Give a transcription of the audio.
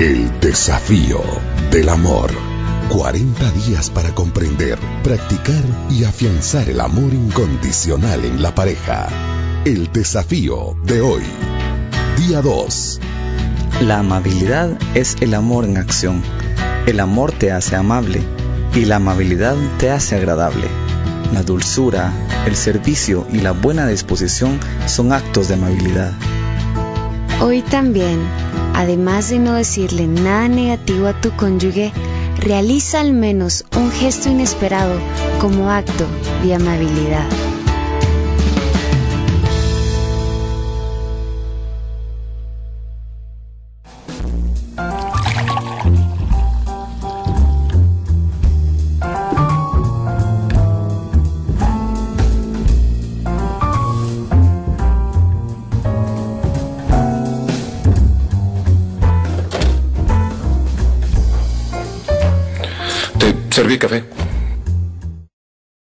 El desafío del amor. 40 días para comprender, practicar y afianzar el amor incondicional en la pareja. El desafío de hoy. Día 2. La amabilidad es el amor en acción. El amor te hace amable y la amabilidad te hace agradable. La dulzura, el servicio y la buena disposición son actos de amabilidad. Hoy también, además de no decirle nada negativo a tu cónyuge, realiza al menos un gesto inesperado como acto de amabilidad. Serví café.